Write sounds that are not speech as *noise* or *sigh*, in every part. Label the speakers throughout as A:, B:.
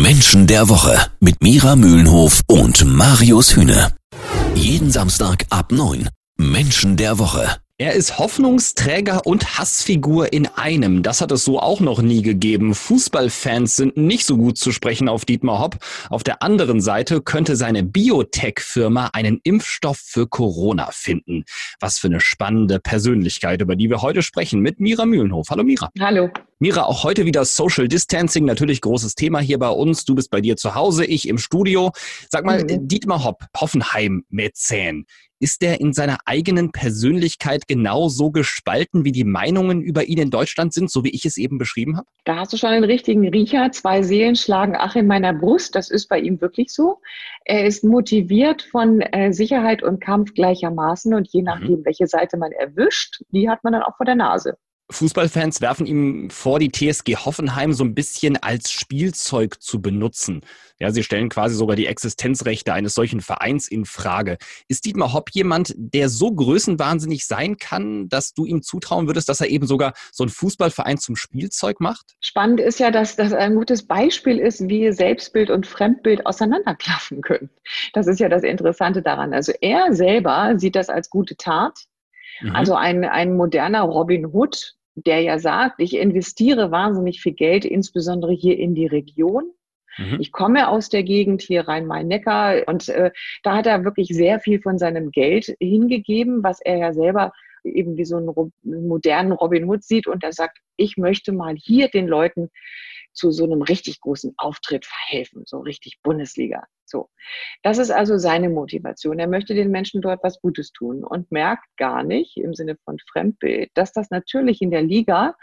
A: Menschen der Woche mit Mira Mühlenhof und Marius Hühne. Jeden Samstag ab 9. Menschen der Woche.
B: Er ist Hoffnungsträger und Hassfigur in einem. Das hat es so auch noch nie gegeben. Fußballfans sind nicht so gut zu sprechen auf Dietmar Hopp. Auf der anderen Seite könnte seine Biotech-Firma einen Impfstoff für Corona finden. Was für eine spannende Persönlichkeit, über die wir heute sprechen mit Mira Mühlenhof. Hallo Mira.
C: Hallo.
B: Mira, auch heute wieder Social Distancing, natürlich großes Thema hier bei uns. Du bist bei dir zu Hause, ich im Studio. Sag mal, mhm. Dietmar Hopp, Hoffenheim-Mäzen. Ist der in seiner eigenen Persönlichkeit genauso gespalten, wie die Meinungen über ihn in Deutschland sind, so wie ich es eben beschrieben habe?
C: Da hast du schon den richtigen Riecher. Zwei Seelen schlagen ach in meiner Brust. Das ist bei ihm wirklich so. Er ist motiviert von äh, Sicherheit und Kampf gleichermaßen und je mhm. nachdem, mhm. welche Seite man erwischt, die hat man dann auch vor der Nase.
B: Fußballfans werfen ihm vor, die TSG Hoffenheim so ein bisschen als Spielzeug zu benutzen. Ja, sie stellen quasi sogar die Existenzrechte eines solchen Vereins in Frage. Ist Dietmar Hopp jemand, der so größenwahnsinnig sein kann, dass du ihm zutrauen würdest, dass er eben sogar so einen Fußballverein zum Spielzeug macht?
C: Spannend ist ja, dass das ein gutes Beispiel ist, wie Selbstbild und Fremdbild auseinanderklaffen können. Das ist ja das Interessante daran. Also er selber sieht das als gute Tat. Mhm. Also ein, ein moderner Robin Hood, der ja sagt, ich investiere wahnsinnig viel Geld, insbesondere hier in die Region. Mhm. Ich komme aus der Gegend hier Rhein-Main-Neckar und äh, da hat er wirklich sehr viel von seinem Geld hingegeben, was er ja selber eben wie so einen modernen Robin Hood sieht und er sagt, ich möchte mal hier den Leuten zu so einem richtig großen Auftritt verhelfen, so richtig Bundesliga. So. Das ist also seine Motivation. Er möchte den Menschen dort was Gutes tun und merkt gar nicht im Sinne von Fremdbild, dass das natürlich in der Liga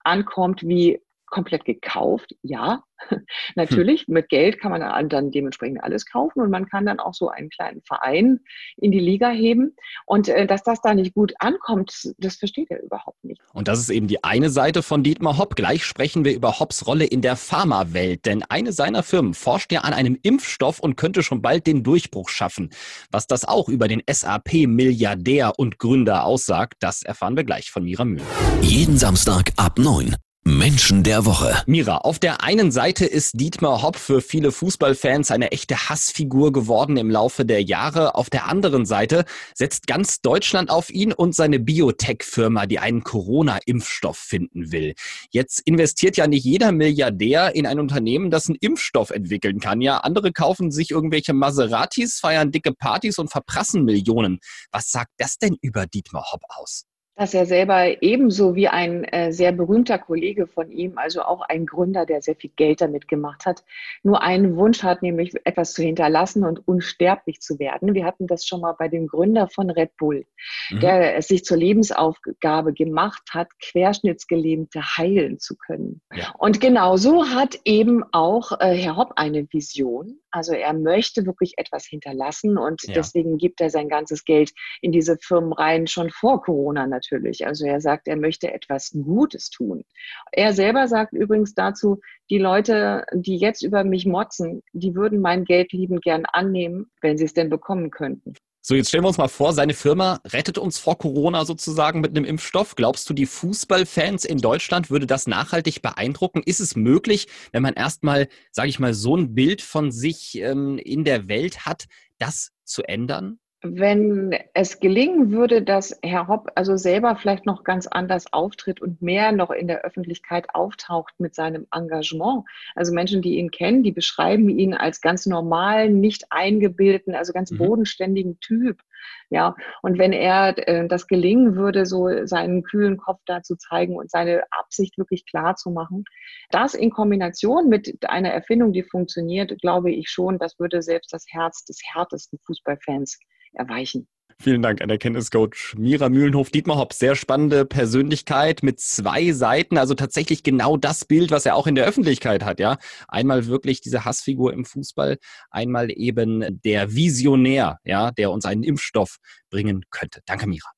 C: ankommt wie komplett gekauft. Ja, *laughs* natürlich, hm. mit Geld kann man dann dementsprechend alles kaufen und man kann dann auch so einen kleinen Verein in die Liga heben. Und äh, dass das da nicht gut ankommt, das versteht er überhaupt nicht.
B: Und das ist eben die eine Seite von Dietmar Hopp. Gleich sprechen wir über Hopps Rolle in der Pharmawelt, denn eine seiner Firmen forscht ja an einem Impfstoff und könnte schon bald den Durchbruch schaffen. Was das auch über den SAP-Milliardär und Gründer aussagt, das erfahren wir gleich von Mira Mühl.
A: Jeden Samstag ab 9 Menschen der Woche.
B: Mira, auf der einen Seite ist Dietmar Hopp für viele Fußballfans eine echte Hassfigur geworden im Laufe der Jahre. Auf der anderen Seite setzt ganz Deutschland auf ihn und seine Biotech-Firma, die einen Corona-Impfstoff finden will. Jetzt investiert ja nicht jeder Milliardär in ein Unternehmen, das einen Impfstoff entwickeln kann. Ja, andere kaufen sich irgendwelche Maseratis, feiern dicke Partys und verprassen Millionen. Was sagt das denn über Dietmar Hopp aus?
C: Dass er selber ebenso wie ein äh, sehr berühmter Kollege von ihm, also auch ein Gründer, der sehr viel Geld damit gemacht hat, nur einen Wunsch hat, nämlich etwas zu hinterlassen und unsterblich zu werden. Wir hatten das schon mal bei dem Gründer von Red Bull, mhm. der es sich zur Lebensaufgabe gemacht hat, Querschnittsgelähmte heilen zu können. Ja. Und genauso hat eben auch äh, Herr Hopp eine Vision. Also er möchte wirklich etwas hinterlassen und ja. deswegen gibt er sein ganzes Geld in diese Firmen rein, schon vor Corona natürlich natürlich. Also er sagt, er möchte etwas Gutes tun. Er selber sagt übrigens dazu, die Leute, die jetzt über mich motzen, die würden mein Geld liebend gern annehmen, wenn sie es denn bekommen könnten.
B: So, jetzt stellen wir uns mal vor, seine Firma rettet uns vor Corona sozusagen mit einem Impfstoff. Glaubst du, die Fußballfans in Deutschland würde das nachhaltig beeindrucken? Ist es möglich, wenn man erstmal, sage ich mal, so ein Bild von sich ähm, in der Welt hat, das zu ändern?
C: Wenn es gelingen würde, dass Herr Hopp also selber vielleicht noch ganz anders auftritt und mehr noch in der Öffentlichkeit auftaucht mit seinem Engagement. Also Menschen, die ihn kennen, die beschreiben ihn als ganz normalen, nicht eingebildeten, also ganz mhm. bodenständigen Typ. Ja, und wenn er äh, das gelingen würde, so seinen kühlen Kopf da zu zeigen und seine Absicht wirklich klar zu machen, das in Kombination mit einer Erfindung, die funktioniert, glaube ich schon, das würde selbst das Herz des härtesten Fußballfans erweichen.
B: Vielen Dank an der Kenntniscoach Mira Mühlenhof. Dietmar Hopp, sehr spannende Persönlichkeit mit zwei Seiten, also tatsächlich genau das Bild, was er auch in der Öffentlichkeit hat, ja. Einmal wirklich diese Hassfigur im Fußball, einmal eben der Visionär, ja, der uns einen Impfstoff bringen könnte. Danke, Mira.